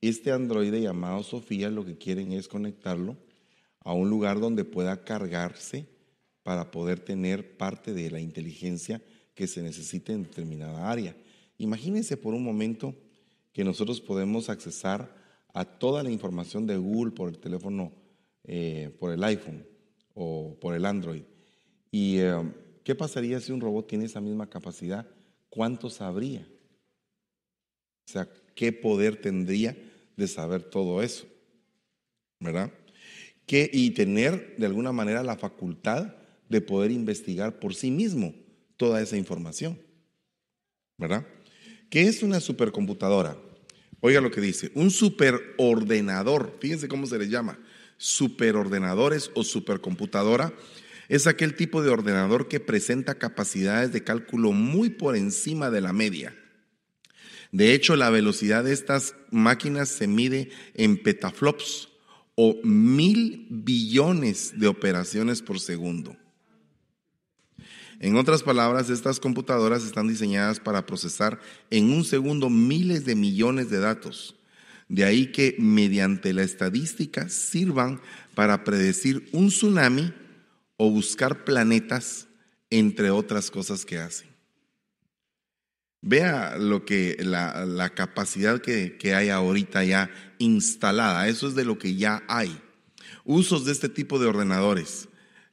Este androide llamado Sofía lo que quieren es conectarlo a un lugar donde pueda cargarse para poder tener parte de la inteligencia que se necesite en determinada área. Imagínense por un momento que nosotros podemos accesar a toda la información de Google por el teléfono, eh, por el iPhone o por el Android. ¿Y eh, qué pasaría si un robot tiene esa misma capacidad? ¿Cuánto sabría? O sea, ¿qué poder tendría de saber todo eso? ¿Verdad? y tener de alguna manera la facultad de poder investigar por sí mismo toda esa información. ¿Verdad? ¿Qué es una supercomputadora? Oiga lo que dice, un superordenador, fíjense cómo se le llama, superordenadores o supercomputadora, es aquel tipo de ordenador que presenta capacidades de cálculo muy por encima de la media. De hecho, la velocidad de estas máquinas se mide en petaflops o mil billones de operaciones por segundo. En otras palabras, estas computadoras están diseñadas para procesar en un segundo miles de millones de datos. De ahí que mediante la estadística sirvan para predecir un tsunami o buscar planetas, entre otras cosas que hacen. Vea lo que la, capacidad que, que hay ahorita ya instalada. Eso es de lo que ya hay. Usos de este tipo de ordenadores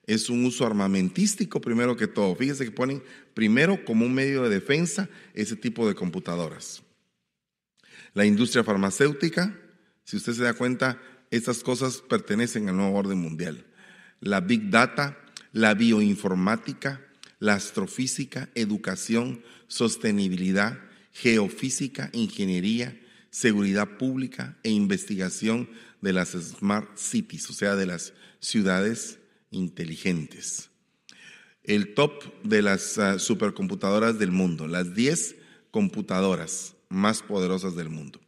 es un uso armamentístico primero que todo. Fíjese que ponen primero como un medio de defensa ese tipo de computadoras. La industria farmacéutica, si usted se da cuenta, estas cosas pertenecen al nuevo orden mundial. La big data, la bioinformática, la astrofísica, educación, sostenibilidad, geofísica, ingeniería, seguridad pública e investigación de las smart cities, o sea, de las ciudades inteligentes. El top de las ah, supercomputadoras del mundo, las 10 computadoras más poderosas del mundo.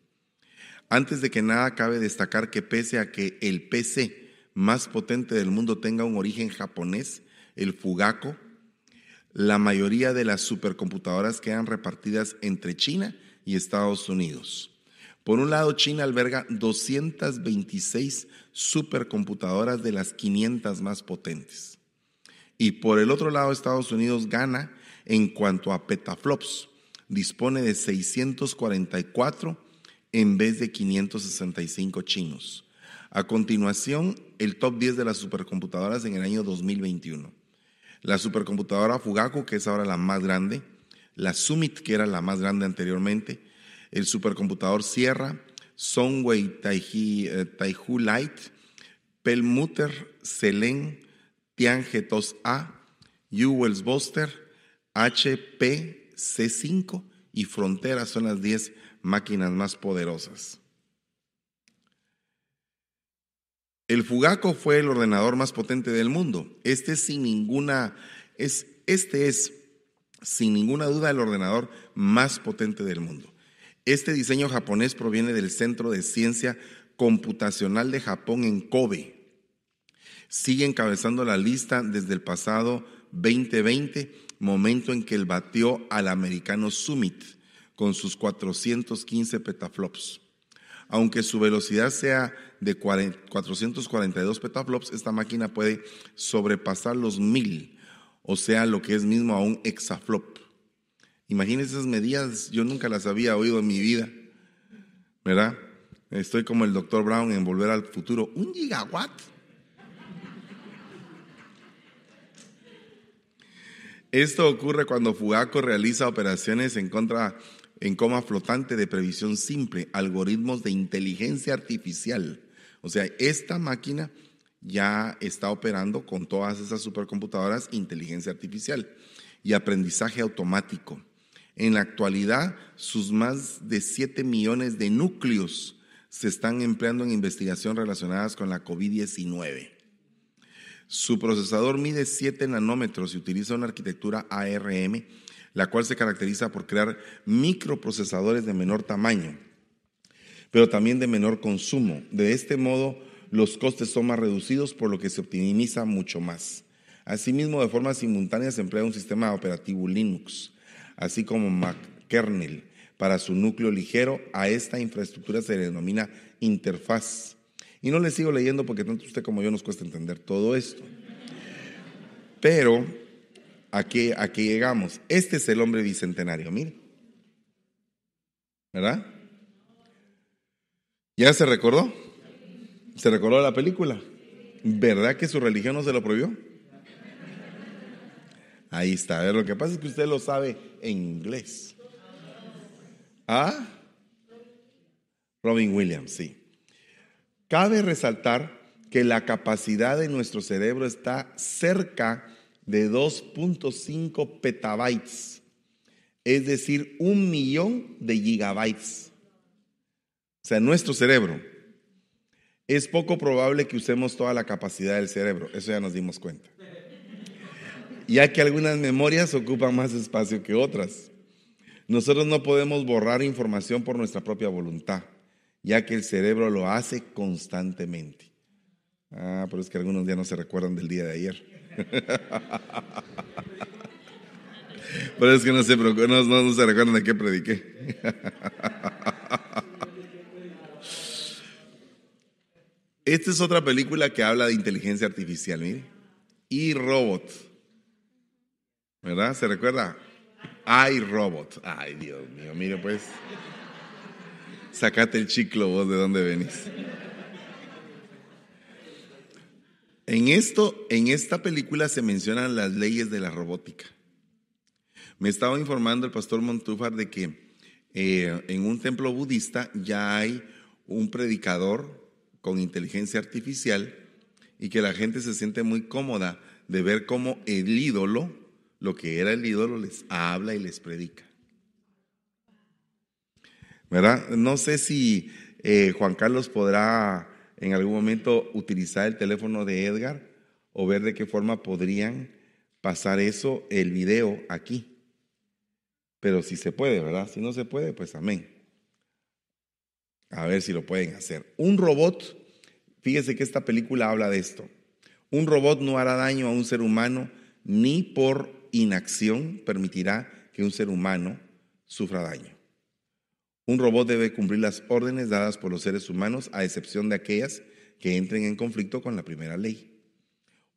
Antes de que nada, cabe destacar que pese a que el PC más potente del mundo tenga un origen japonés, el Fugaku, la mayoría de las supercomputadoras quedan repartidas entre China y Estados Unidos. Por un lado, China alberga 226 supercomputadoras de las 500 más potentes. Y por el otro lado, Estados Unidos gana en cuanto a petaflops. Dispone de 644 en vez de 565 chinos. A continuación, el top 10 de las supercomputadoras en el año 2021. La supercomputadora Fugaku, que es ahora la más grande, la Summit, que era la más grande anteriormente, el supercomputador Sierra, Sunway eh, Taihu Light, Pelmutter, Selen, Tiange 2A, Ewells Buster, HP C5 y Frontera son las 10 máquinas más poderosas. El Fugaco fue el ordenador más potente del mundo. Este sin ninguna es este es sin ninguna duda el ordenador más potente del mundo. Este diseño japonés proviene del Centro de Ciencia Computacional de Japón en Kobe. Sigue encabezando la lista desde el pasado 2020, momento en que él batió al americano Summit con sus 415 petaflops. Aunque su velocidad sea de 442 petaflops, esta máquina puede sobrepasar los 1000, o sea, lo que es mismo a un exaflop. Imagínense esas medidas, yo nunca las había oído en mi vida, ¿verdad? Estoy como el doctor Brown en Volver al Futuro. ¿Un gigawatt? Esto ocurre cuando Fugaco realiza operaciones en contra en coma flotante de previsión simple, algoritmos de inteligencia artificial. O sea, esta máquina ya está operando con todas esas supercomputadoras inteligencia artificial y aprendizaje automático. En la actualidad, sus más de 7 millones de núcleos se están empleando en investigación relacionadas con la COVID-19. Su procesador mide 7 nanómetros y utiliza una arquitectura ARM, la cual se caracteriza por crear microprocesadores de menor tamaño, pero también de menor consumo. De este modo, los costes son más reducidos, por lo que se optimiza mucho más. Asimismo, de forma simultánea se emplea un sistema operativo Linux así como McKernel, Para su núcleo ligero, a esta infraestructura se le denomina interfaz. Y no le sigo leyendo porque tanto usted como yo nos cuesta entender todo esto. Pero aquí, aquí llegamos. Este es el hombre bicentenario, mire. ¿Verdad? ¿Ya se recordó? ¿Se recordó la película? ¿Verdad que su religión no se lo prohibió? Ahí está. A ver, lo que pasa es que usted lo sabe en inglés. ¿Ah? Robin Williams, sí. Cabe resaltar que la capacidad de nuestro cerebro está cerca de 2.5 petabytes, es decir, un millón de gigabytes. O sea, nuestro cerebro. Es poco probable que usemos toda la capacidad del cerebro, eso ya nos dimos cuenta. Ya que algunas memorias ocupan más espacio que otras. Nosotros no podemos borrar información por nuestra propia voluntad, ya que el cerebro lo hace constantemente. Ah, pero es que algunos ya no se recuerdan del día de ayer. Pero es que no se, no, no se recuerdan de qué prediqué. Esta es otra película que habla de inteligencia artificial, mire. Y Robot. ¿Verdad? ¿Se recuerda? Ay, Robot. Ay, Dios mío, mire pues. Sacate el chiclo vos de dónde venís. En esto, en esta película se mencionan las leyes de la robótica. Me estaba informando el pastor Montúfar de que eh, en un templo budista ya hay un predicador con inteligencia artificial y que la gente se siente muy cómoda de ver cómo el ídolo, lo que era el ídolo, les habla y les predica. ¿Verdad? No sé si eh, Juan Carlos podrá en algún momento utilizar el teléfono de Edgar o ver de qué forma podrían pasar eso, el video aquí. Pero si se puede, ¿verdad? Si no se puede, pues amén. A ver si lo pueden hacer. Un robot, fíjese que esta película habla de esto. Un robot no hará daño a un ser humano ni por inacción permitirá que un ser humano sufra daño. Un robot debe cumplir las órdenes dadas por los seres humanos, a excepción de aquellas que entren en conflicto con la primera ley.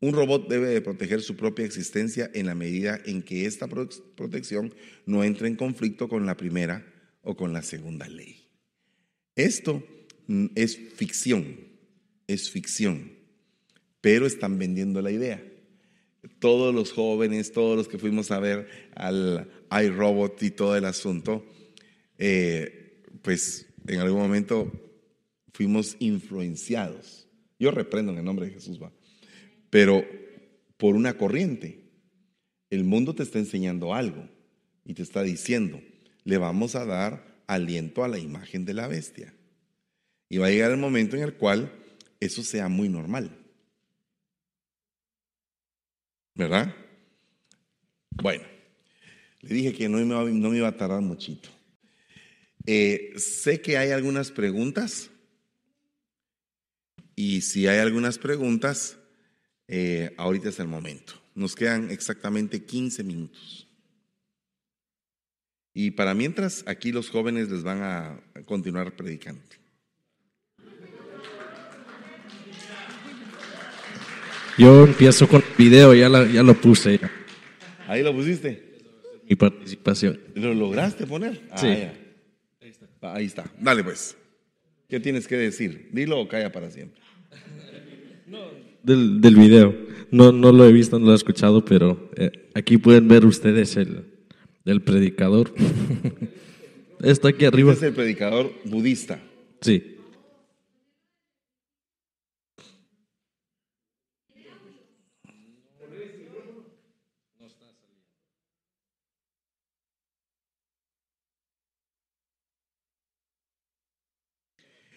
Un robot debe de proteger su propia existencia en la medida en que esta protección no entre en conflicto con la primera o con la segunda ley. Esto mm, es ficción, es ficción, pero están vendiendo la idea. Todos los jóvenes, todos los que fuimos a ver al iRobot y todo el asunto, eh, pues en algún momento fuimos influenciados. Yo reprendo en el nombre de Jesús, va. Pero por una corriente. El mundo te está enseñando algo y te está diciendo, le vamos a dar aliento a la imagen de la bestia. Y va a llegar el momento en el cual eso sea muy normal. ¿Verdad? Bueno, le dije que no me, iba a tardar muchito. Eh, sé que hay algunas preguntas y si hay algunas preguntas, eh, ahorita es el momento. Nos quedan exactamente 15 minutos. Y para mientras, aquí los jóvenes les van a continuar predicando. Yo empiezo con el video, ya, ya lo puse. ¿Ahí lo pusiste? Mi participación. ¿Lo lograste poner? Ah, sí. Ahí está. Dale pues. ¿Qué tienes que decir? Dilo o calla para siempre. Del, del video. No, no lo he visto, no lo he escuchado, pero eh, aquí pueden ver ustedes el, del predicador. Está aquí arriba. Este es el predicador budista. Sí.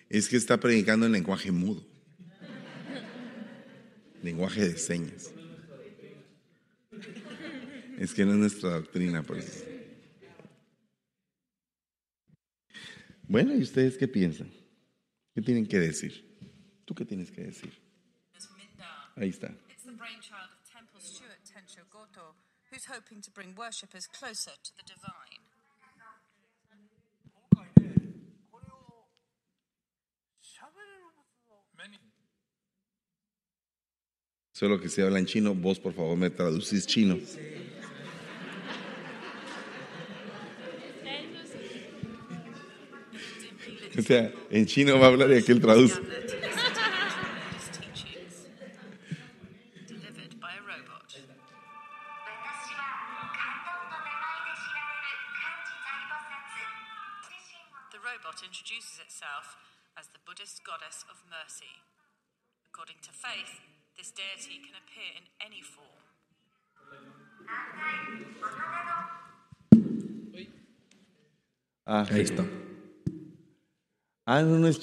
Es que está predicando en lenguaje mudo. lenguaje de señas. Es que no es nuestra doctrina, por. Bueno, ¿y ustedes qué piensan? ¿Qué tienen que decir? ¿Tú qué tienes que decir? Ahí está. Who's hoping to bring worshippers closer to the divine. Solo que si habla en chino, vos por favor me traducís chino. O sea, en chino va a hablar y aquel traduce.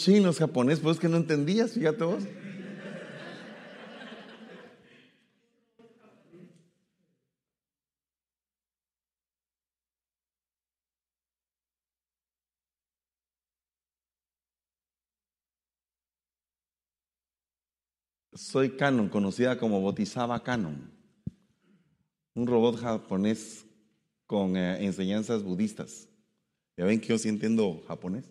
Ah, no, no es chino, es japonés, pues es que no entendías, fíjate vos. Soy Canon, conocida como Bodhisattva Canon, un robot japonés con eh, enseñanzas budistas. Ya ven que yo sí entiendo japonés.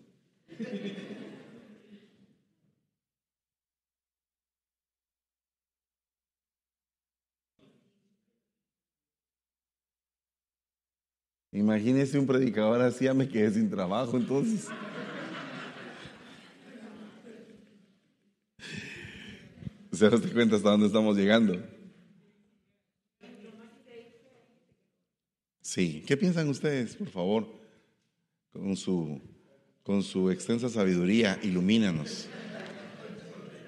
Imagínese un predicador así, ya me quedé sin trabajo, entonces. ¿Se das cuenta hasta dónde estamos llegando? Sí. ¿Qué piensan ustedes, por favor? Con su, con su extensa sabiduría, ilumínanos.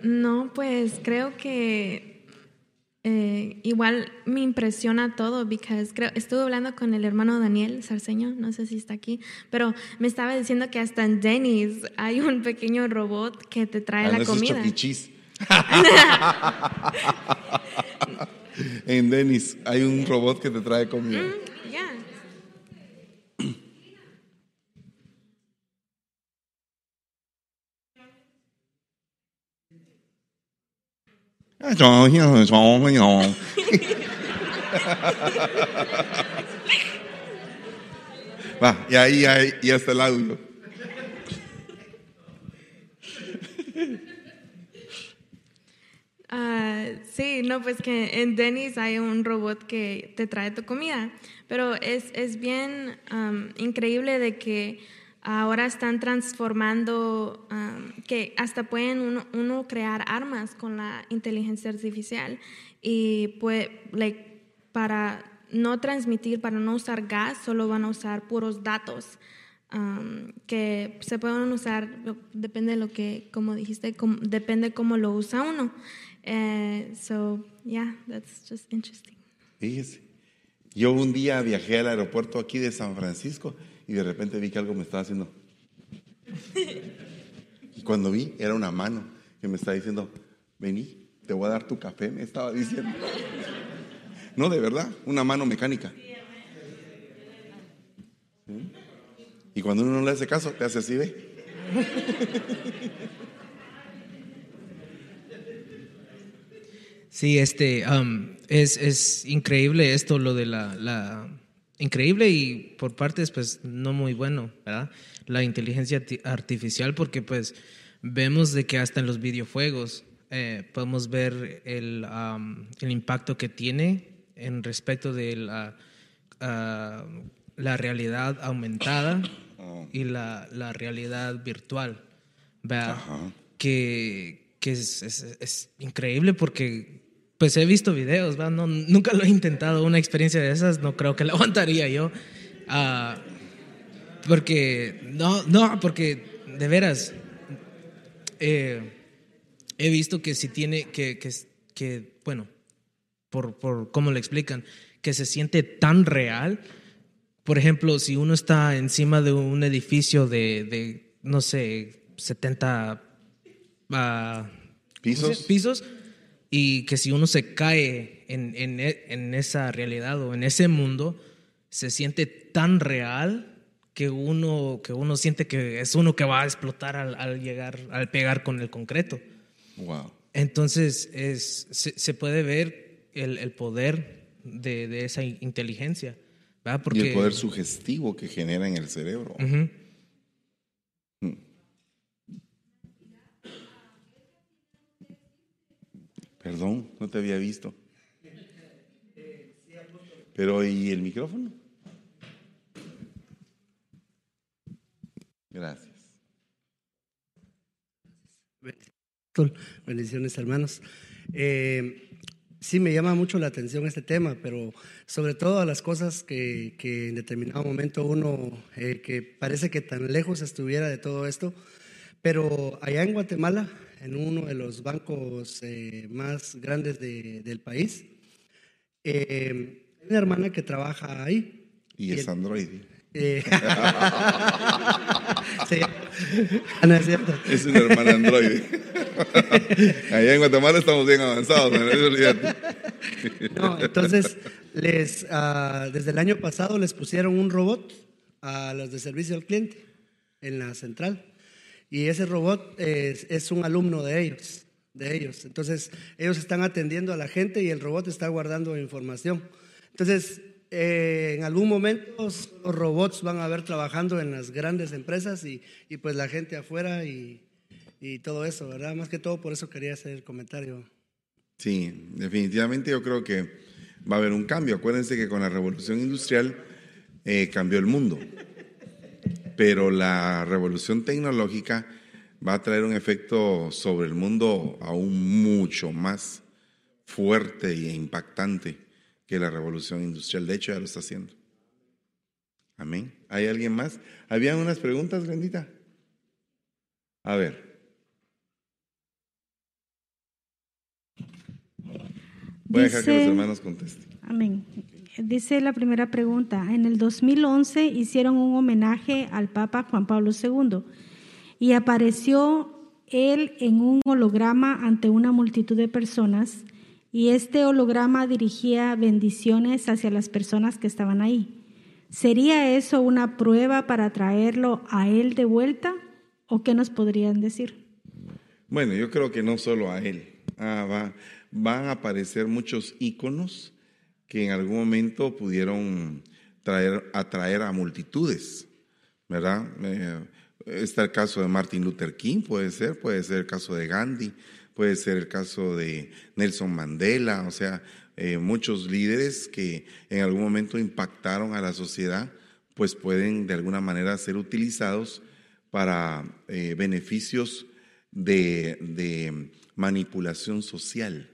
No, pues creo que eh, igual me impresiona todo, porque creo, estuve hablando con el hermano Daniel Sarceño, no sé si está aquí, pero me estaba diciendo que hasta en Denny's hay un pequeño robot que te trae Ah, la comida. En Denis hay un robot que te trae comida. Ya. Va, y ahí, ahí ya está el audio. Ah, sí, no, pues que en Denny's hay un robot que te trae tu comida, pero es, es bien am, increíble de que ahora están transformando, am, que hasta pueden uno, uno crear armas con la inteligencia artificial y pues, like, para no transmitir, para no usar gas, solo van a usar puros datos. am, que se pueden usar, depende de lo que, como dijiste, com- depende cómo lo usa uno. Eh, so, yeah, that's just interesting. Fíjese. Yo un día viajé al aeropuerto aquí de San Francisco y de repente vi que algo me estaba haciendo. Y cuando vi, era una mano que me estaba diciendo, vení, te voy a dar tu café, me estaba diciendo. No, de verdad, una mano mecánica. Y cuando uno no le hace caso, te hace así, ve. Sí, este, am, es, es increíble esto, lo de la- increíble y por partes, pues, no muy bueno, ¿verdad? La inteligencia arti- artificial, porque, pues, vemos de que hasta en los videojuegos eh, podemos ver el, am, el impacto que tiene en respecto de la, ah, la realidad aumentada y la, la realidad virtual, ¿verdad? Que, que es, es- es increíble porque pues he visto videos, ¿va? No, nunca lo he intentado, una experiencia de esas no creo que la aguantaría yo. Ah, porque, no, no, porque de veras, eh, he visto que si tiene, que, que, que bueno, por, por cómo lo explican, que se siente tan real. Por ejemplo, si uno está encima de un edificio de, de no sé, 70 ah, ¿Pisos? ¿cómo se- pisos, y que si uno se cae en, en e- en esa realidad o en ese mundo, se siente tan real que uno, que uno siente que es uno que va a explotar al, al llegar, al pegar con el concreto. Wow. Entonces, es, se, se puede ver el, el poder de, de esa inteligencia. ¿verdad? Porque, Y el poder sugestivo que genera en el cerebro. Ujú. Perdón, no te había visto. Pero ¿y el micrófono? Gracias. Bendiciones, hermanos. Eh, sí, me llama mucho la atención este tema, pero sobre todo las cosas que, que en determinado momento uno, eh, que parece que tan lejos estuviera de todo esto, pero allá en Guatemala, en uno de los bancos eh, más grandes de- del país, eh, hay una hermana que trabaja ahí. Y es el- Android. eh, sí. Ah, no es cierto. Es una hermana Android. Allá en Guatemala estamos bien avanzados. ¿no? Entonces, les, ah, desde el año pasado les pusieron un robot a los de servicio al cliente en la central. Y ese robot es, es un alumno de ellos, de ellos. Entonces, ellos están atendiendo a la gente y el robot está guardando información. Entonces, eh, en algún momento los robots van a ver trabajando en las grandes empresas y, y pues la gente afuera y, y todo eso, ¿verdad? Más que todo, por eso quería hacer el comentario. Sí, definitivamente yo creo que va a haber un cambio. Acuérdense que con la revolución industrial eh, cambió el mundo, pero la revolución tecnológica va a traer un efecto sobre el mundo aún mucho más fuerte e impactante que la revolución industrial. De hecho, ya lo está haciendo. Amén. ¿Hay alguien más? ¿Habían unas preguntas, Glendita? A ver. Voy a dejar que los hermanos contesten. Amén. Dice la primera pregunta, en el 2011 hicieron un homenaje al Papa Juan Pablo II y apareció él en un holograma ante una multitud de personas y este holograma dirigía bendiciones hacia las personas que estaban ahí. ¿Sería eso una prueba para traerlo a él de vuelta o qué nos podrían decir? Bueno, yo creo que no solo a él. Ah, va- van a aparecer muchos íconos que en algún momento pudieron traer, atraer a multitudes, ¿verdad? Eh, está el caso de Martin Luther King, puede ser, puede ser el caso de Gandhi, puede ser el caso de Nelson Mandela, o sea, eh, muchos líderes que en algún momento impactaron a la sociedad, pues pueden de alguna manera ser utilizados para eh, beneficios de, de manipulación social,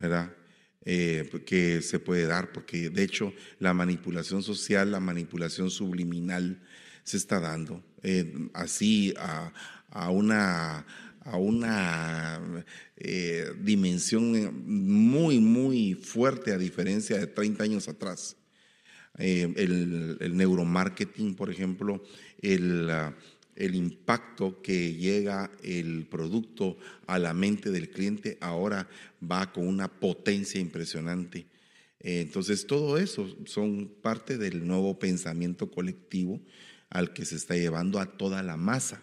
¿verdad? Eh, que se puede dar, porque de hecho la manipulación social, la manipulación subliminal se está dando eh, así a, a una, a una eh, dimensión muy, muy fuerte a diferencia de 30 años atrás. El, neuromarketing, por ejemplo, el, el impacto que llega el producto a la mente del cliente ahora va con una potencia impresionante. Eh, entonces, todo eso son parte del nuevo pensamiento colectivo al que se está llevando a toda la masa.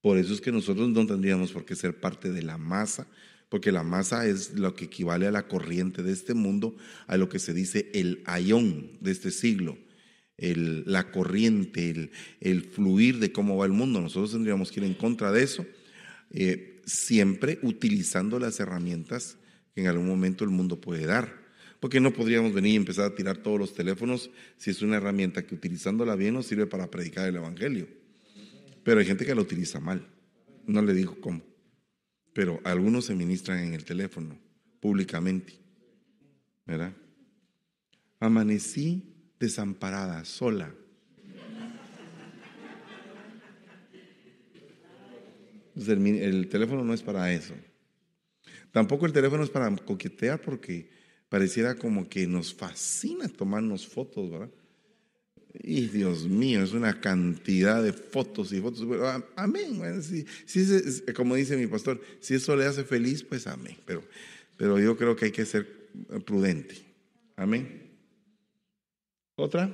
Por eso es que nosotros no tendríamos por qué ser parte de la masa, porque la masa es lo que equivale a la corriente de este mundo, a lo que se dice el ayón de este siglo, la corriente, el, el fluir de cómo va el mundo. Nosotros tendríamos que ir en contra de eso, eh, siempre utilizando las herramientas que en algún momento el mundo puede dar. Porque no podríamos venir y empezar a tirar todos los teléfonos si es una herramienta que utilizándola bien nos sirve para predicar el Evangelio. Pero hay gente que la utiliza mal. No le digo cómo. Pero algunos se ministran en el teléfono públicamente. ¿Verdad? Amanecí desamparada, sola. El, teléfono no es para eso. Tampoco el teléfono es para coquetear porque pareciera como que nos fascina tomarnos fotos, ¿verdad? Y Dios mío, es una cantidad de fotos y fotos. Amén. como dice mi pastor, si eso le hace feliz, pues amén. Pero, pero yo creo que hay que ser prudente. Amén. ¿Otra?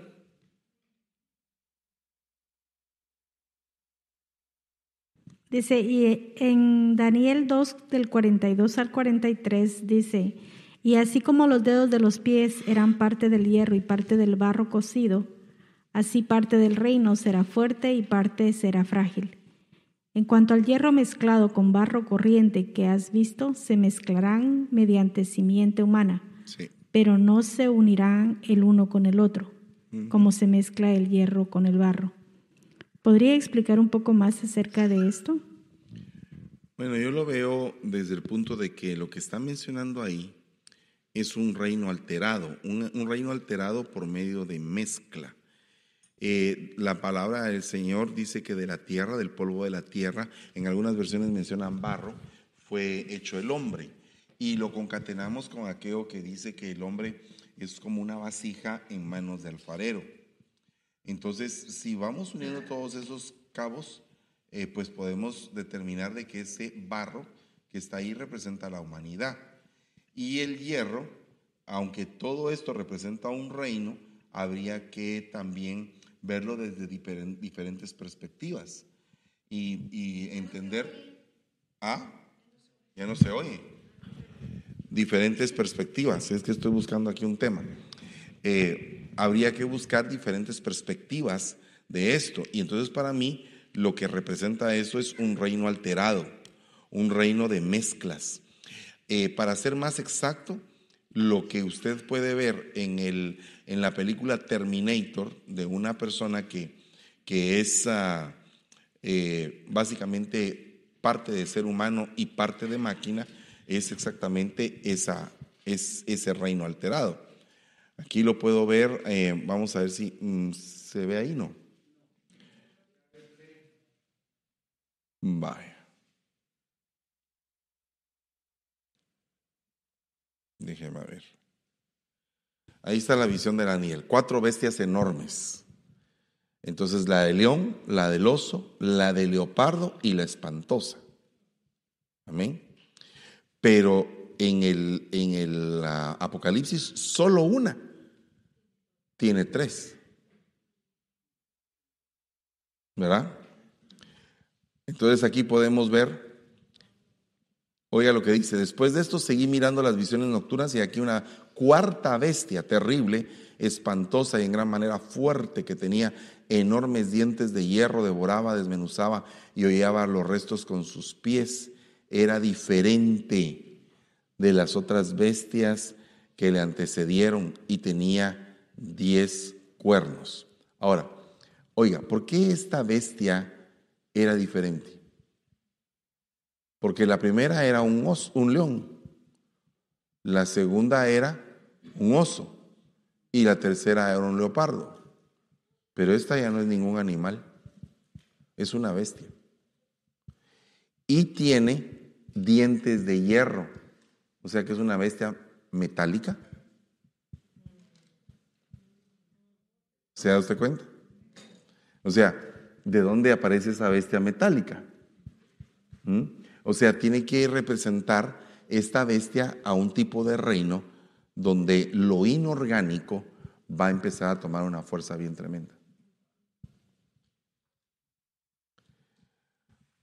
Dice, y en Daniel 2 del 42 al 43 dice, y así como los dedos de los pies eran parte del hierro y parte del barro cocido, así parte del reino será fuerte y parte será frágil. En cuanto al hierro mezclado con barro corriente que has visto, se mezclarán mediante simiente humana, Sí. pero no se unirán el uno con el otro, como se mezcla el hierro con el barro. ¿Podría explicar un poco más acerca de esto? Bueno, yo lo veo desde el punto de que lo que está mencionando ahí es un reino alterado, un, un reino alterado por medio de mezcla. Eh, la palabra del Señor dice que de la tierra, del polvo de la tierra, en algunas versiones mencionan barro, fue hecho el hombre. Y lo concatenamos con aquello que dice que el hombre es como una vasija en manos de alfarero. Entonces, si vamos uniendo todos esos cabos, eh, pues podemos determinar de que ese barro que está ahí representa la humanidad. Y el hierro, aunque todo esto representa un reino, habría que también verlo desde diferen- diferentes perspectivas y, y entender, ah, ya no se oye, diferentes perspectivas, es que estoy buscando aquí un tema. Eh, habría que buscar diferentes perspectivas de esto. Y entonces para mí lo que representa eso es un reino alterado, un reino de mezclas. Eh, para ser más exacto, lo que usted puede ver en, el, en la película Terminator de una persona que, que es ah, eh, básicamente parte de ser humano y parte de máquina, es exactamente esa, es, ese reino alterado. Aquí lo puedo ver, eh, vamos a ver si mm, se ve ahí, ¿no? Vaya. Déjeme ver. Ahí está la visión de Daniel. Cuatro bestias enormes. Entonces la de león, la del oso, la de leopardo y la espantosa. Amén. Pero en el, en el ah, Apocalipsis solo una tiene tres. ¿Verdad? Entonces aquí podemos ver, oiga lo que dice, después de esto seguí mirando las visiones nocturnas y aquí una cuarta bestia terrible, espantosa y en gran manera fuerte que tenía enormes dientes de hierro, devoraba, desmenuzaba y hollaba los restos con sus pies. Era diferente de las otras bestias que le antecedieron y tenía diez cuernos. Ahora, oiga, ¿por qué esta bestia era diferente? Porque la primera era un, oso, un león, la segunda era un oso y la tercera era un leopardo. Pero esta ya no es ningún animal, es una bestia. Y tiene dientes de hierro, o sea que es una bestia metálica. ¿Se da usted cuenta? O sea, ¿de dónde aparece esa bestia metálica? ¿Mm? O sea, tiene que representar esta bestia a un tipo de reino donde lo inorgánico va a empezar a tomar una fuerza bien tremenda.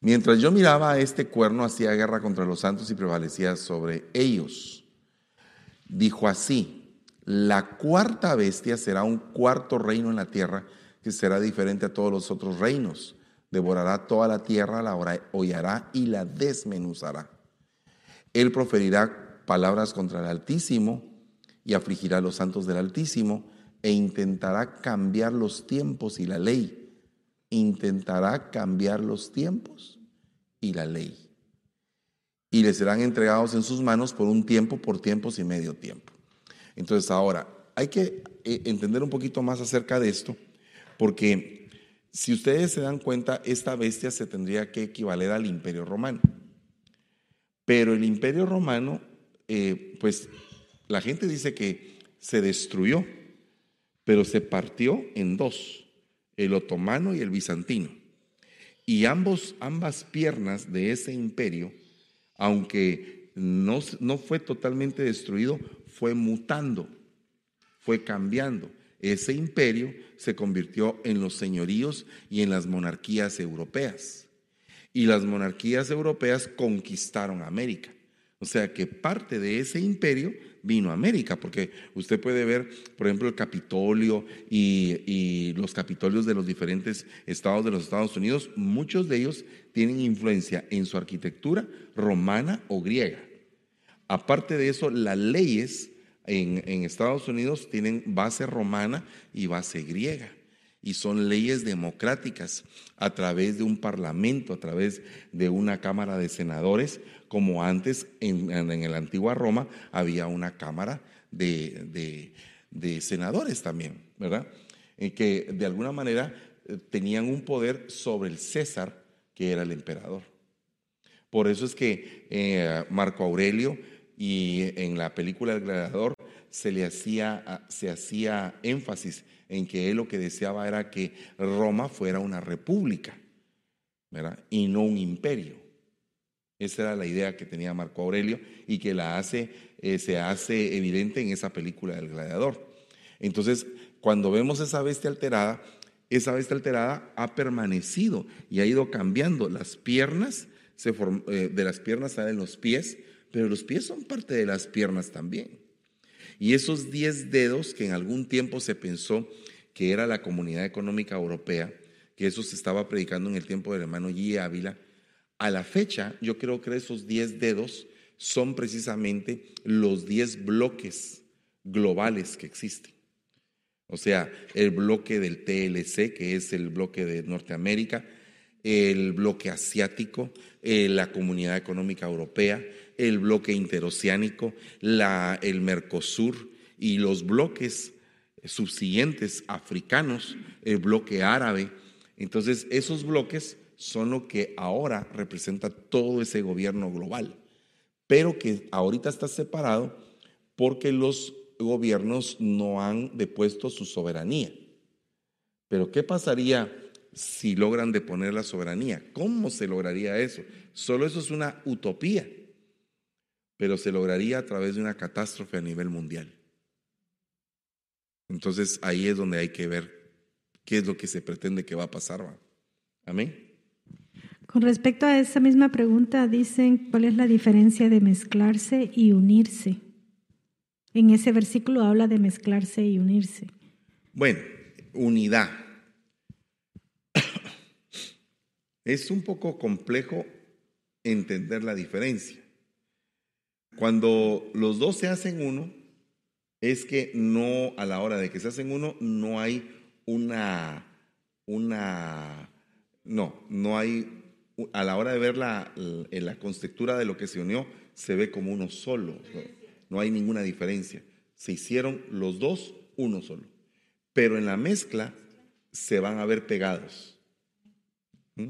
Mientras yo miraba a este cuerno, hacía guerra contra los santos y prevalecía sobre ellos. Dijo así, la cuarta bestia será un cuarto reino en la tierra que será diferente a todos los otros reinos. Devorará toda la tierra, la hollará y la desmenuzará. Él proferirá palabras contra el Altísimo y afligirá a los santos del Altísimo e intentará cambiar los tiempos y la ley. Intentará cambiar los tiempos y la ley. Y le serán entregados en sus manos por un tiempo, por tiempos y medio tiempo. Entonces ahora, hay que eh, entender un poquito más acerca de esto, porque si ustedes se dan cuenta, esta bestia se tendría que equivaler al imperio romano. Pero el imperio romano, eh, pues la gente dice que se destruyó, pero se partió en dos, el otomano y el bizantino. Y ambas piernas de ese imperio, aunque no, no fue totalmente destruido, fue mutando, fue cambiando. Ese imperio se convirtió en los señoríos y en las monarquías europeas. Y las monarquías europeas conquistaron América. O sea que parte de ese imperio vino a América, porque usted puede ver, por ejemplo, el Capitolio y, los capitolios de los diferentes estados de los Estados Unidos, muchos de ellos tienen influencia en su arquitectura romana o griega. Aparte de eso, las leyes en Estados Unidos tienen base romana y base griega. Y son leyes democráticas a través de un parlamento, a través de una Cámara de Senadores, como antes en, en- la antigua Roma había una Cámara de, de- Senadores también, ¿verdad? En que de alguna manera eh, tenían un poder sobre el César, que era el emperador. Por eso es que eh, Marco Aurelio y en la película El Gladiador se le hacía, se hacía énfasis en que él lo que deseaba era que Roma fuera una república. Y no un imperio. Esa era la idea que tenía Marco Aurelio y que la hace, eh, se hace evidente en esa película del gladiador. Entonces, cuando vemos esa bestia alterada, esa bestia alterada ha permanecido y ha ido cambiando. Las piernas, se form- eh, de las piernas salen los pies, pero los pies son parte de las piernas también. Y esos 10 dedos que en algún tiempo se pensó que era la comunidad económica europea, que eso se estaba predicando en el tiempo del hermano G. Ávila, a la fecha yo creo que esos 10 dedos son precisamente los 10 bloques globales que existen. O sea, el bloque del TLC, que es el bloque de Norteamérica, el bloque asiático, eh, la Comunidad Económica Europea, el bloque interoceánico, la, el Mercosur y los bloques subsiguientes africanos, el bloque árabe. Entonces, esos bloques son lo que ahora representa todo ese gobierno global, pero que ahorita está separado porque los gobiernos no han depuesto su soberanía. Pero ¿qué pasaría si logran deponer la soberanía? ¿Cómo se lograría eso? Solo eso es una utopía, pero se lograría a través de una catástrofe a nivel mundial. Entonces ahí es donde hay que ver qué es lo que se pretende que va a pasar. ¿va? Amén. Con respecto a esa misma pregunta, dicen cuál es la diferencia de mezclarse y unirse. En ese versículo habla de mezclarse y unirse. Bueno, unidad. Es un poco complejo entender la diferencia. Cuando los dos se hacen uno, es que no, a la hora de que se hacen uno, no hay una, una, no, no hay, a la hora de ver la, la constructura de lo que se unió, se ve como uno solo. No, no hay ninguna diferencia. Se hicieron los dos uno solo. Pero en la mezcla se van a ver pegados. ¿Mm?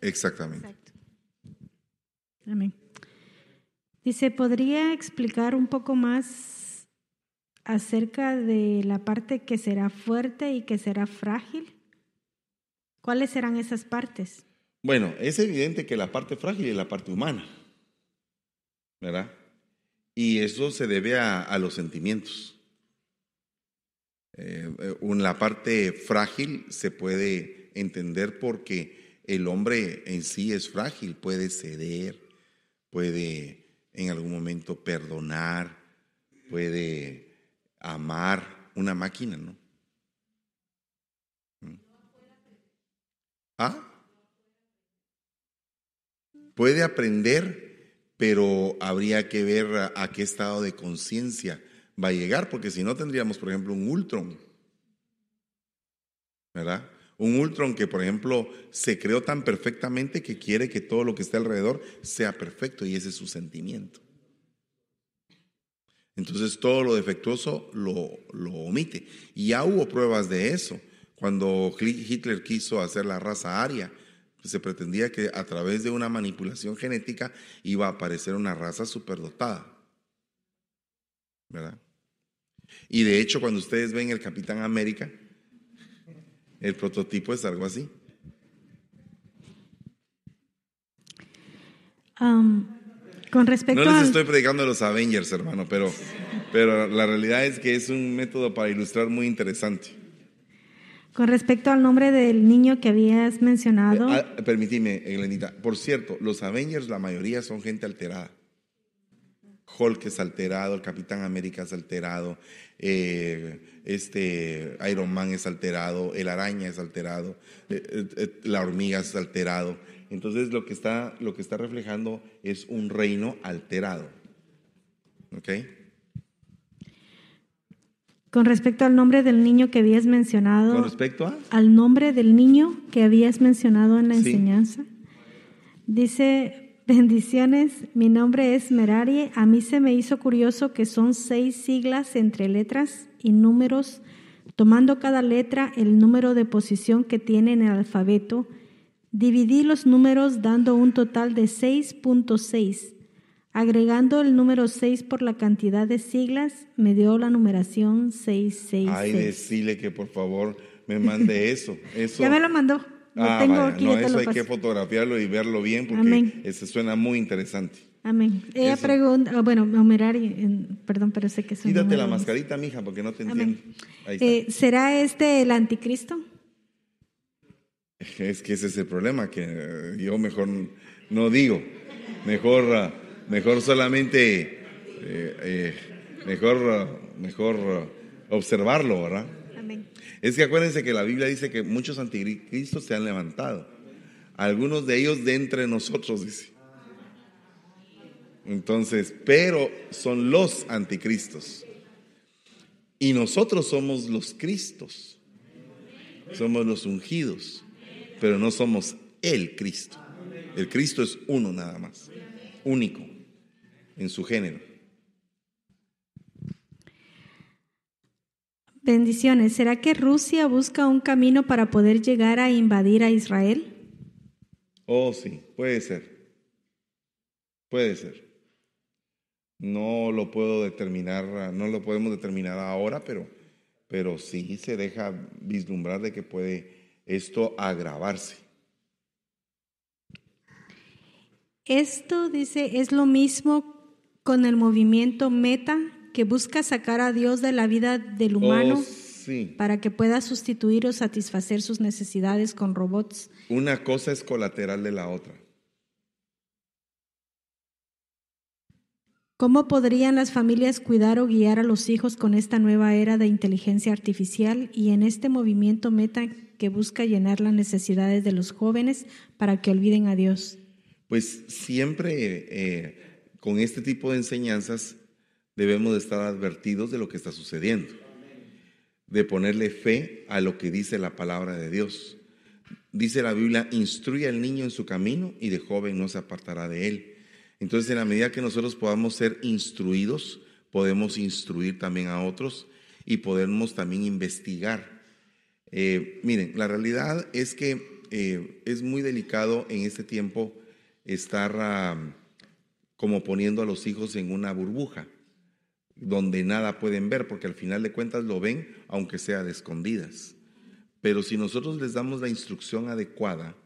Exactamente. Amén. Dice, ¿podría explicar un poco más acerca de la parte que será fuerte y que será frágil? ¿Cuáles serán esas partes? Bueno, es evidente que la parte frágil es la parte humana, ¿verdad? Y eso se debe a, los sentimientos. Eh, la parte frágil se puede entender porque el hombre en sí es frágil, puede ceder, puede en algún momento perdonar, puede amar una máquina, ¿no? ¿Ah? Puede aprender, pero habría que ver a, a qué estado de conciencia va a llegar, porque si no tendríamos, por ejemplo, un Ultron, ¿verdad? Un Ultron que, por ejemplo, se creó tan perfectamente que quiere que todo lo que esté alrededor sea perfecto y ese es su sentimiento. Entonces todo lo defectuoso lo, lo omite. Y ya hubo pruebas de eso. Cuando Hitler quiso hacer la raza aria, pues se pretendía que a través de una manipulación genética iba a aparecer una raza superdotada. ¿Verdad? Y de hecho, cuando ustedes ven el Capitán América, el prototipo es algo así. Um, con respecto No les al- estoy predicando a los Avengers, hermano, pero, pero la realidad es que es un método para ilustrar muy interesante. Con respecto al nombre del niño que habías mencionado, Ah, permíteme, Elenita. Por cierto, los Avengers, la mayoría son gente alterada. Hulk es alterado, el Capitán América es alterado, eh, este Iron Man es alterado, el araña es alterado, eh, eh, la hormiga es alterado. Entonces lo que está, lo que está reflejando es un reino alterado. ¿Ok? con respecto al nombre del niño que habías mencionado, Con respecto a... al nombre del niño que habías mencionado en la Sí. enseñanza, dice, bendiciones, mi nombre es Merari, a mí se me hizo curioso que son seis siglas entre letras y números, tomando cada letra el número de posición que tiene en el alfabeto, dividí los números dando un total de 6.6. Agregando el número 6 por la cantidad de siglas, me dio la numeración 666. Ay, decirle que por favor me mande eso. eso. Ya me lo mandó. Lo Ah, tengo vaya, aquí, no, eso hay que fotografiarlo y verlo bien porque Amén. ese suena muy interesante. Amén. Ella Eso. pregunta, ah, bueno, Merari, en- perdón, pero sé que un Quítate la mascarita, mija, porque no te entiendo. Ahí está. Eh, ¿Será este el anticristo? Es que ese es el problema, que eh, yo mejor no digo, mejor, ah, mejor solamente, eh, eh, mejor, ah, mejor observarlo, ¿verdad? Es que acuérdense que la Biblia dice que muchos anticristos se han levantado, algunos de ellos de entre nosotros, dice. Entonces, pero son los anticristos. Y nosotros somos los Cristos. Somos los ungidos, pero no somos el Cristo. El Cristo es uno nada más, único en su género. Bendiciones. ¿Será que Rusia busca un camino para poder llegar a invadir a Israel? Oh, sí, puede ser. Puede ser. No lo puedo determinar, no lo podemos determinar ahora, pero, pero sí se deja vislumbrar de que puede esto agravarse. Esto, dice, es lo mismo con el movimiento Meta que busca sacar a Dios de la vida del humano Oh, sí. para que pueda sustituir o satisfacer sus necesidades con robots. Una cosa es colateral de la otra. ¿Cómo podrían las familias cuidar o guiar a los hijos con esta nueva era de inteligencia artificial y en este movimiento Meta que busca llenar las necesidades de los jóvenes para que olviden a Dios? Pues siempre eh, con este tipo de enseñanzas debemos de estar advertidos de lo que está sucediendo, de ponerle fe a lo que dice la palabra de Dios. Dice la Biblia, instruye al niño en su camino y de joven no se apartará de él. Entonces, en la medida que nosotros podamos ser instruidos, podemos instruir también a otros y podemos también investigar. Eh, miren, la realidad es que eh, es muy delicado en este tiempo estar ah, como poniendo a los hijos en una burbuja donde nada pueden ver, porque al final de cuentas lo ven, aunque sea de escondidas. Pero si nosotros les damos la instrucción adecuada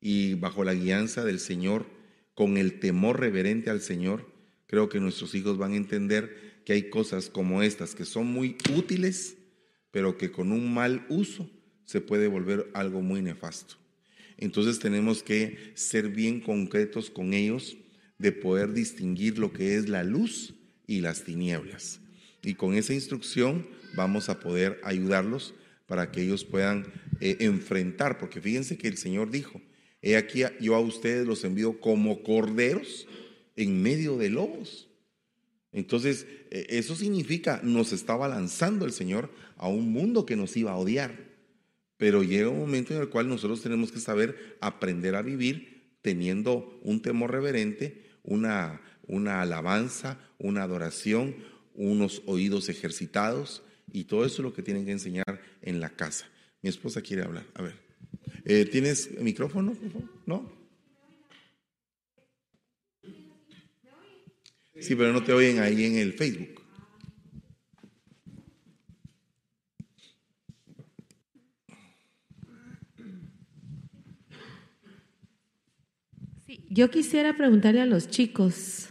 y bajo la guianza del Señor, con el temor reverente al Señor, creo que nuestros hijos van a entender que hay cosas como estas que son muy útiles, pero que con un mal uso se puede volver algo muy nefasto. Entonces tenemos que ser bien concretos con ellos de poder distinguir lo que es la luz y las tinieblas. Y con esa instrucción vamos a poder ayudarlos para que ellos puedan eh, enfrentar, porque fíjense que el Señor dijo, he aquí yo a ustedes los envío como corderos en medio de lobos. Entonces, eh, eso significa, nos estaba lanzando el Señor a un mundo que nos iba a odiar. Pero llega un momento en el cual nosotros tenemos que saber aprender a vivir teniendo un temor reverente, una, una alabanza, una adoración, unos oídos ejercitados y todo eso es lo que tienen que enseñar en la casa. Mi esposa quiere hablar. A ver. Eh, ¿Tienes micrófono? ¿No? Sí, pero no te oyen ahí en el Facebook. Yo quisiera preguntarle a los chicos,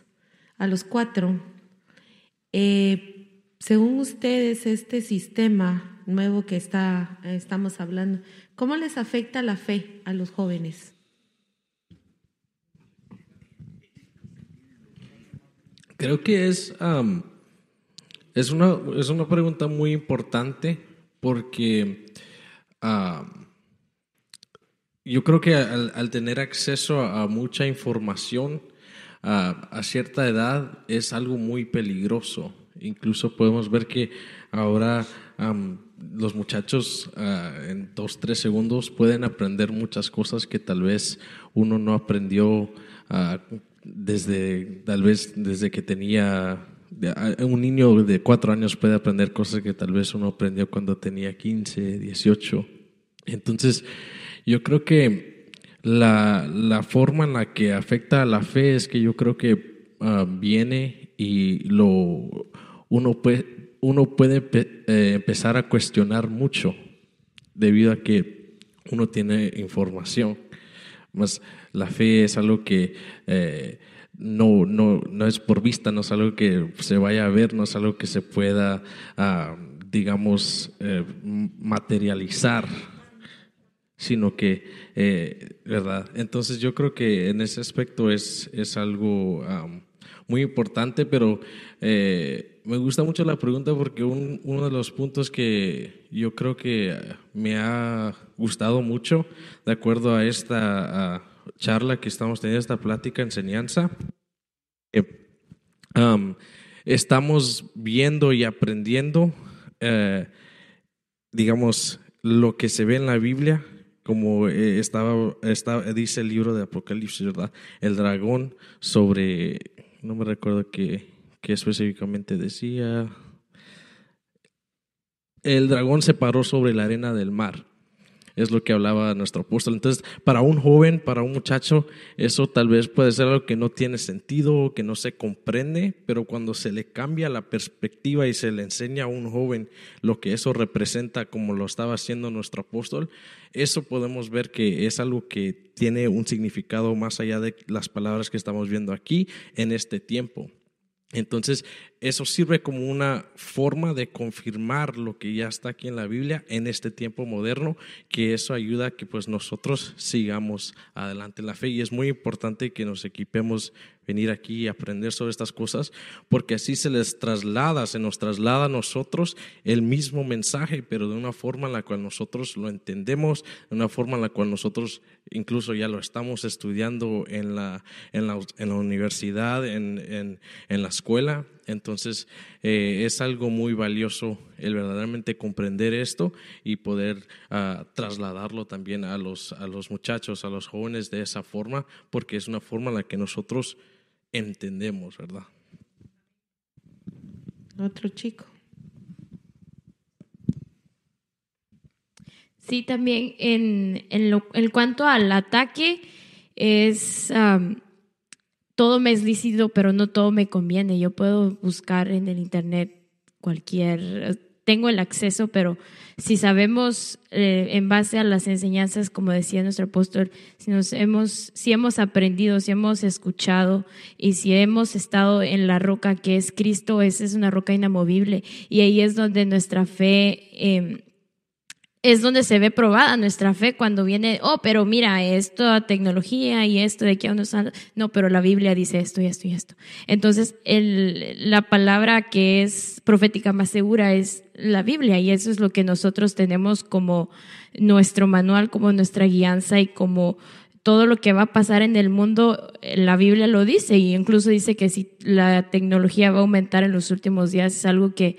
a los cuatro, eh, según ustedes, este sistema nuevo que está, estamos hablando. ¿Cómo les afecta la fe a los jóvenes? Creo que es, am, es, una, es una pregunta muy importante porque yo creo que al, al tener acceso a mucha información a, a cierta edad es algo muy peligroso. Incluso podemos ver que ahora am, los muchachos ah, en dos, tres segundos pueden aprender muchas cosas que tal vez uno no aprendió ah, desde, tal vez desde que tenía, ah, un niño de cuatro años puede aprender cosas que tal vez uno aprendió cuando tenía 15, 18. Entonces, yo creo que la, la forma en la que afecta a la fe es que yo creo que ah, viene y lo uno puede, uno puede eh, empezar a cuestionar mucho debido a que uno tiene información. Más la fe es algo que eh, no, no, no es por vista, no es algo que se vaya a ver, no es algo que se pueda, ah, digamos, eh, materializar sino que, eh, ¿verdad? Entonces yo creo que en ese aspecto es, es algo am, muy importante, pero eh, me gusta mucho la pregunta porque un- uno de los puntos que yo creo que me ha gustado mucho, de acuerdo a esta ah, charla que estamos teniendo, esta plática, enseñanza, am, estamos viendo y aprendiendo, eh, digamos, lo que se ve en la Biblia, como eh, estaba, dice el libro de Apocalipsis, ¿verdad? El dragón sobre, no me recuerdo qué, qué específicamente decía. El dragón se paró sobre la arena del mar. Es lo que hablaba nuestro apóstol. Entonces, para un joven, para un muchacho, eso tal vez puede ser algo que no tiene sentido, que no se comprende, pero cuando se le cambia la perspectiva y se le enseña a un joven lo que eso representa, como lo estaba haciendo nuestro apóstol, eso podemos ver que es algo que tiene un significado más allá de las palabras que estamos viendo aquí en este tiempo. Entonces, eso sirve como una forma de confirmar lo que ya está aquí en la Biblia en este tiempo moderno, que eso ayuda a que pues nosotros sigamos adelante en la fe y es muy importante que nos equipemos venir aquí y aprender sobre estas cosas, porque así se les traslada, se nos traslada a nosotros el mismo mensaje, pero de una forma en la cual nosotros lo entendemos, de una forma en la cual nosotros incluso ya lo estamos estudiando en la, en la, en la universidad, en, en, en la escuela. Entonces, eh, es algo muy valioso el verdaderamente comprender esto y poder ah, trasladarlo también a los, a los muchachos, a los jóvenes de esa forma, porque es una forma en la que nosotros entendemos, ¿verdad? Otro chico. Sí, también en, en, lo, en cuanto al ataque, es am, todo me es lícito, pero no todo me conviene. Yo puedo buscar en el internet cualquier, tengo el acceso, pero si sabemos eh, en base a las enseñanzas, como decía nuestro apóstol, si nos hemos, si hemos aprendido, si hemos escuchado y si hemos estado en la roca que es Cristo, esa es una roca inamovible y ahí es donde nuestra fe eh, es donde se ve probada nuestra fe cuando viene, oh, pero mira, esto, tecnología y esto de aquí a unos años. No, pero la Biblia dice esto y esto y esto. Entonces, el, la palabra que es profética más segura es la Biblia y eso es lo que nosotros tenemos como nuestro manual, como nuestra guianza y como todo lo que va a pasar en el mundo, la Biblia lo dice y incluso dice que si la tecnología va a aumentar en los últimos días es algo que...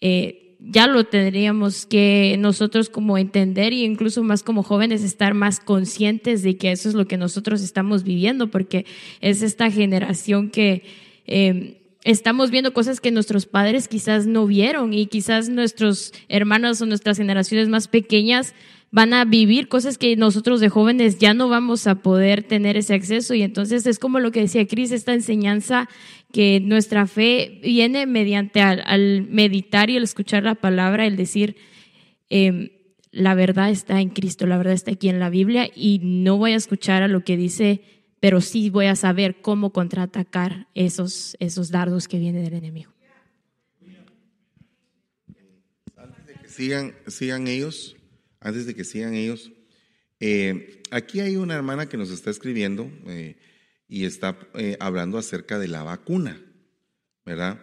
Eh, ya lo tendríamos que nosotros como entender e incluso más como jóvenes estar más conscientes de que eso es lo que nosotros estamos viviendo, porque es esta generación que eh, estamos viendo cosas que nuestros padres quizás no vieron y quizás nuestros hermanos o nuestras generaciones más pequeñas van a vivir cosas que nosotros de jóvenes ya no vamos a poder tener ese acceso. Y entonces es como lo que decía Cris, esta enseñanza que nuestra fe viene mediante al, al meditar y el escuchar la palabra, el decir, eh, la verdad está en Cristo, la verdad está aquí en la Biblia y no voy a escuchar a lo que dice, pero sí voy a saber cómo contraatacar esos, esos dardos que vienen del enemigo. que sigan, sigan ellos, antes de que sigan ellos, eh, aquí hay una hermana que nos está escribiendo eh, y está eh, hablando acerca de la vacuna, ¿verdad?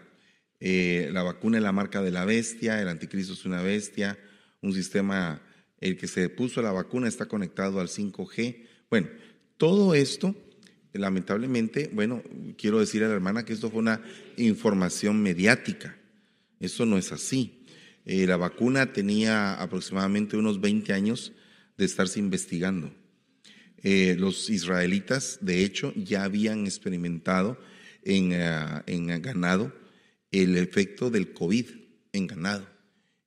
Eh, la vacuna es la marca de la bestia, el anticristo es una bestia, un sistema, el que se puso la vacuna está conectado al 5G. Bueno, todo esto, lamentablemente, bueno, quiero decir a la hermana que esto fue una información mediática. Eso no es así. Eh, la vacuna tenía aproximadamente unos 20 años de estarse investigando. Eh, los israelitas, de hecho, ya habían experimentado en, ah, en ganado el efecto del COVID en ganado.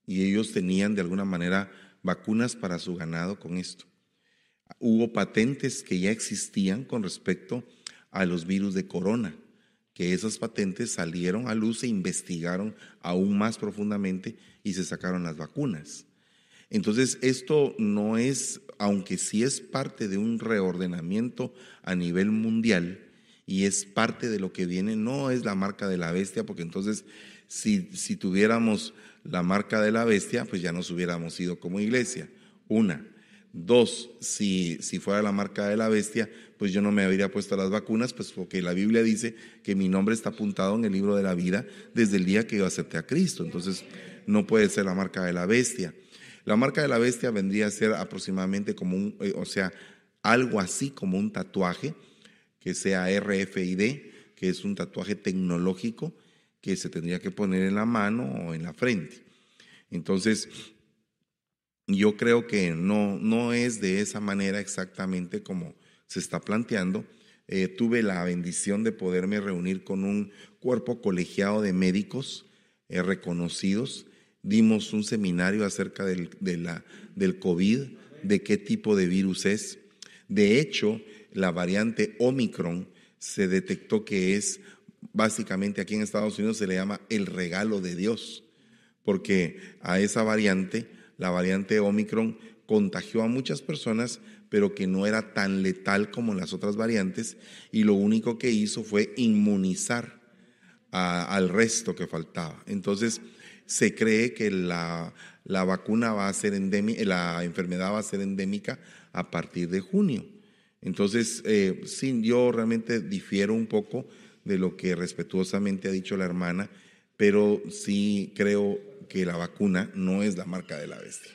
Y ellos tenían de alguna manera vacunas para su ganado con esto. Hubo patentes que ya existían con respecto a los virus de corona, que esas patentes salieron a luz e investigaron aún más profundamente y se sacaron las vacunas. Entonces, esto no es, aunque sí es parte de un reordenamiento a nivel mundial y es parte de lo que viene, no es la marca de la bestia, porque entonces si, si tuviéramos la marca de la bestia, pues ya nos hubiéramos ido como iglesia. Una. Dos, si, si fuera la marca de la bestia, pues yo no me habría puesto las vacunas, pues porque la Biblia dice que mi nombre está apuntado en el libro de la vida desde el día que yo acepté a Cristo. Entonces, no puede ser la marca de la bestia. La marca de la bestia vendría a ser aproximadamente como un, eh, o sea, algo así como un tatuaje que sea RFID, que es un tatuaje tecnológico que se tendría que poner en la mano o en la frente. Entonces, yo creo que no, no es de esa manera exactamente como se está planteando. Eh, tuve la bendición de poderme reunir con un cuerpo colegiado de médicos eh, reconocidos. Dimos un seminario acerca del, del COVID, de qué tipo de virus es. De hecho, la variante Omicron se detectó que es básicamente aquí en Estados Unidos se le llama el regalo de Dios, porque a esa variante, la variante Omicron, contagió a muchas personas, pero que no era tan letal como las otras variantes, y lo único que hizo fue inmunizar al resto que faltaba. Entonces, se cree que la, la vacuna va a ser endémica, la enfermedad va a ser endémica a partir de junio. Entonces, eh, sí, yo realmente difiero un poco de lo que respetuosamente ha dicho la hermana, pero sí creo que la vacuna no es la marca de la bestia.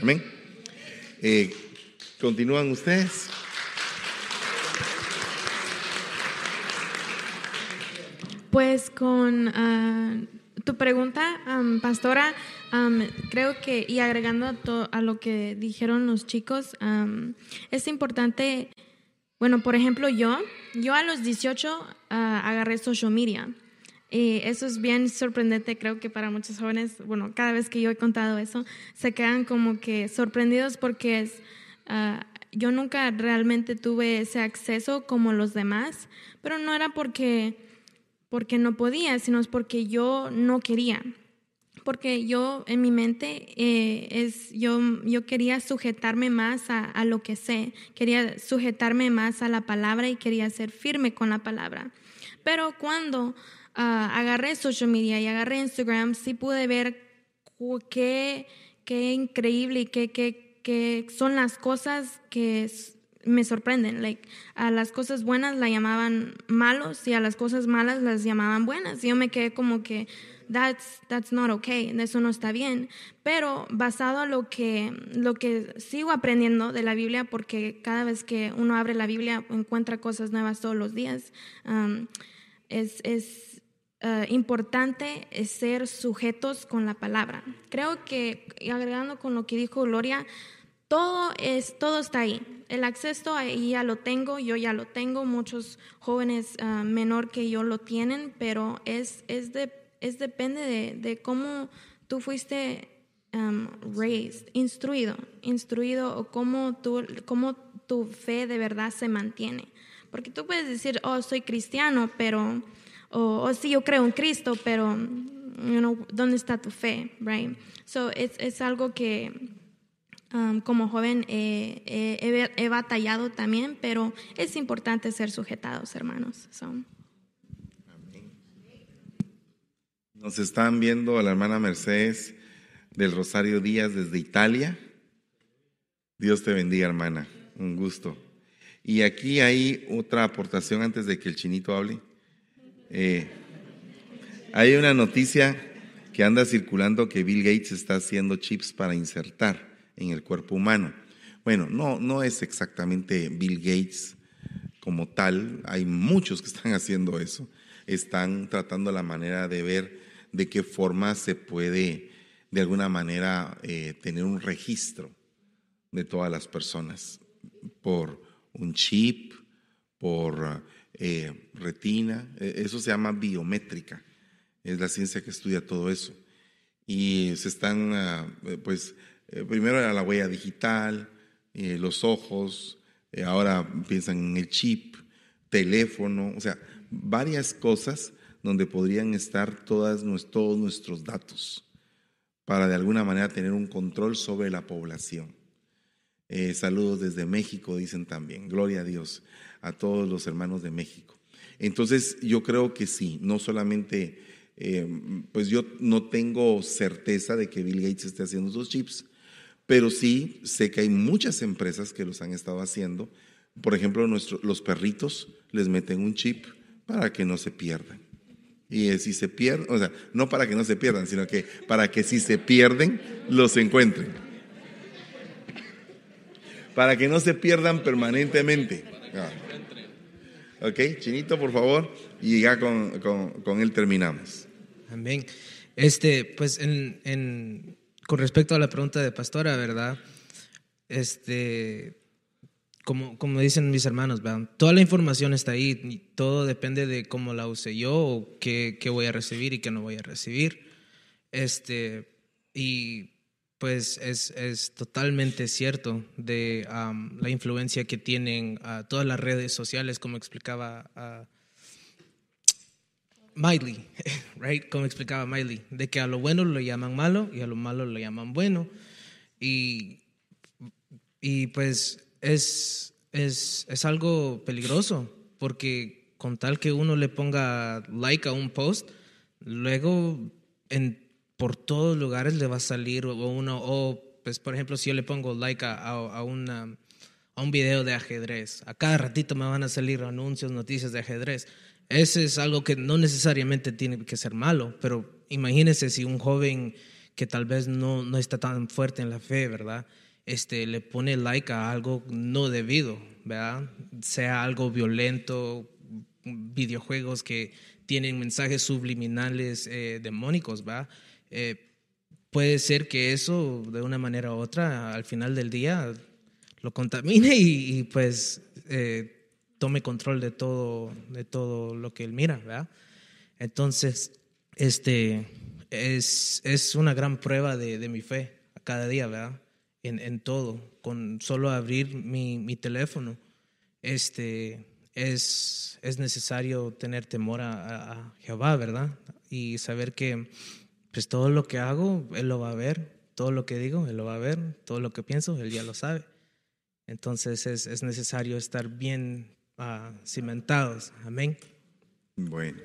Amén. Eh, Continúan ustedes. Pues con ah, tu pregunta, pastora, creo que, y agregando a, a lo que dijeron los chicos, es importante, bueno, por ejemplo, yo, yo a los 18 ah, agarré social media. Y eso es bien sorprendente, creo que para muchos jóvenes, bueno, cada vez que yo he contado eso, se quedan como que sorprendidos porque ah, yo nunca realmente tuve ese acceso como los demás, pero no era porque porque no podía, sino es porque yo no quería. Porque yo en mi mente eh, es, yo, yo quería sujetarme más a, a lo que sé, quería sujetarme más a la palabra y quería ser firme con la palabra. Pero cuando ah, agarré social media y agarré Instagram, sí pude ver qué, qué increíble y qué, qué, qué son las cosas que me sorprenden. Like, a las cosas buenas la llamaban malos y a las cosas malas las llamaban buenas. Y yo me quedé como que, that's, that's not okay, eso no está bien. Pero basado a lo que, lo que sigo aprendiendo de la Biblia, porque cada vez que uno abre la Biblia encuentra cosas nuevas todos los días, um, es, es eh, importante ser sujetos con la palabra. Creo que, agregando con lo que dijo Gloria, todo, es, todo está ahí. El acceso ahí ya lo tengo, yo ya lo tengo, muchos jóvenes ah, menor que yo lo tienen, pero es, es, de, es depende de, de cómo tú fuiste um, raised, instruido, instruido o cómo, tú, cómo tu fe de verdad se mantiene. Porque tú puedes decir, oh, soy cristiano, pero, o oh, sí, yo creo en Cristo, pero, you know, ¿dónde está tu fe? Right? So, es, es algo que como joven eh, eh, he, batallado también, pero es importante ser sujetados, hermanos. Nos están viendo a la hermana Mercedes, del Rosario Díaz desde Italia. Dios te bendiga, hermana. Un gusto. Y aquí hay otra aportación antes de que el chinito hable. Eh, hay una noticia que anda circulando que Bill Gates está haciendo chips para insertar en el cuerpo humano. Bueno, no, no es exactamente Bill Gates como tal, hay muchos que están haciendo eso, están tratando la manera de ver de qué forma se puede de alguna manera eh, tener un registro de todas las personas por un chip, por eh, retina, e, eso se llama biométrica es la ciencia que estudia todo eso. Y se están, ah, pues, eh, primero era la huella digital, eh, los ojos, eh, ahora piensan en el chip, teléfono, o sea, varias cosas donde podrían estar todas, todos nuestros datos para de alguna manera tener un control sobre la población. saludos desde México, dicen también. Gloria a Dios, a todos los hermanos de México. Entonces, yo creo que sí, no solamente pues yo no tengo certeza de que Bill Gates esté haciendo esos chips, pero sí sé que hay muchas empresas que los han estado haciendo. Por ejemplo, los perritos les meten un chip para que no se pierdan. Y si se pierden, o sea, no para que no se pierdan, sino que para que si se pierden, los encuentren. Para que no se pierdan permanentemente. Ah. Ok, Chinito, por favor, y ya con, con él terminamos. Amén. Este, pues en, con respecto a la pregunta de pastora, ¿verdad? Este, como, como dicen mis hermanos, ¿verdad? toda la información está ahí, todo depende de cómo la use yo o qué, qué, voy a recibir y qué no voy a recibir. Este, y pues es, es totalmente cierto de la influencia que tienen todas las redes sociales, como explicaba uh, Miley, right? Como explicaba Miley, de que a lo bueno lo llaman malo y a lo malo lo llaman bueno. Y, y pues es, es, es algo peligroso, porque con tal que uno le ponga like a un post, luego en, por todos lugares le va a salir uno, o pues por ejemplo, si yo le pongo like a, a, una, a un video de ajedrez, a cada ratito me van a salir anuncios, noticias de ajedrez. Ese es algo que no necesariamente tiene que ser malo, pero imagínese si un joven que tal vez no, no está tan fuerte en la fe, ¿verdad? Este, le pone like a algo no debido, ¿verdad? Sea algo violento, videojuegos que tienen mensajes subliminales eh, demónicos, ¿verdad? Eh, puede ser que eso, de una manera u otra, al final del día, lo contamine y, pues eh, tome control de todo, de todo lo que él mira, ¿verdad? Entonces, este, es, es una gran prueba de, de mi fe a cada día, ¿verdad? En, en todo, con solo abrir mi, mi teléfono, este, es, es necesario tener temor a, a, Jehová, ¿verdad? Y saber que pues todo lo que hago, Él lo va a ver, todo lo que digo, Él lo va a ver, todo lo que pienso, Él ya lo sabe. Entonces es, es necesario estar bien cimentados. Amén. Bueno,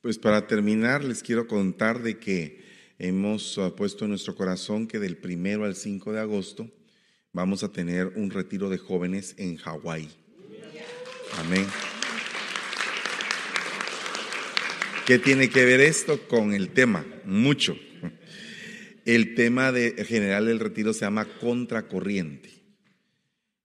pues para terminar les quiero contar de que hemos ah, puesto en nuestro corazón que del primero al 5 de agosto vamos a tener un retiro de jóvenes en Hawái. Amén. ¿Qué tiene que ver esto con el tema? Mucho. El tema de, general del retiro se llama contracorriente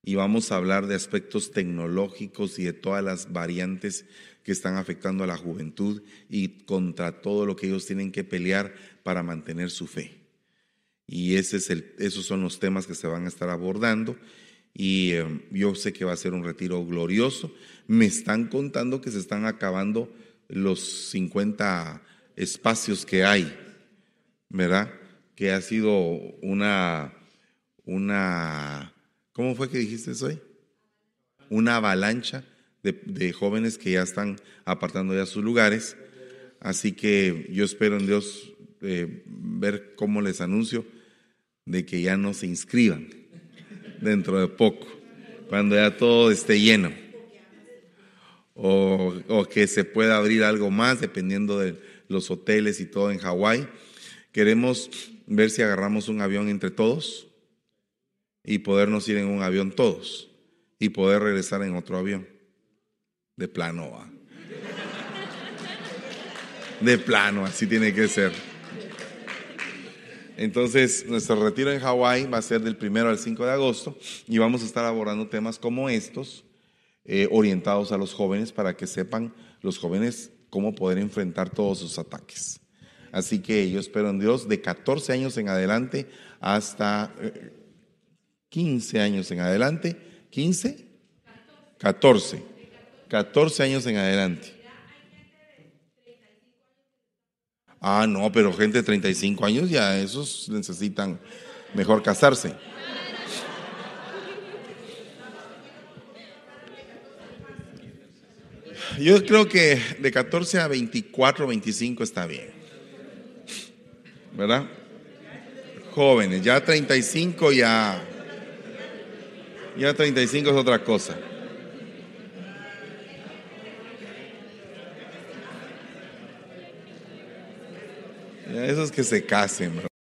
y vamos a hablar de aspectos tecnológicos y de todas las variantes que están afectando a la juventud y contra todo lo que ellos tienen que pelear para mantener su fe. Y ese es el, esos son los temas que se van a estar abordando y eh, yo sé que va a ser un retiro glorioso. Me están contando que se están acabando los 50 espacios que hay, ¿verdad? Que ha sido una, una ¿Cómo fue que dijiste eso hoy? Una avalancha de, jóvenes que ya están apartando ya sus lugares. Así que yo espero en Dios eh, ver cómo les anuncio de que ya no se inscriban dentro de poco, cuando ya todo esté lleno. O, o, que se pueda abrir algo más dependiendo de los hoteles y todo en Hawái. Queremos ver si agarramos un avión entre todos y podernos ir en un avión todos y poder regresar en otro avión. De plano. De plano, así tiene que ser. Entonces, nuestro retiro en Hawái va a ser del primero al 5 de agosto y vamos a estar abordando temas como estos, eh, orientados a los jóvenes para que sepan los jóvenes cómo poder enfrentar todos sus ataques. Así que yo espero en Dios de 14 años en adelante hasta eh, 15 años en adelante. ¿15? 14. 14 años en adelante. Ah, no, pero gente de 35 años ya esos necesitan mejor casarse. Yo creo que de 14 a 24, 25 está bien. ¿Verdad? Jóvenes, ya 35 ya ya 35 es otra cosa. Ya esos que se casen, bro.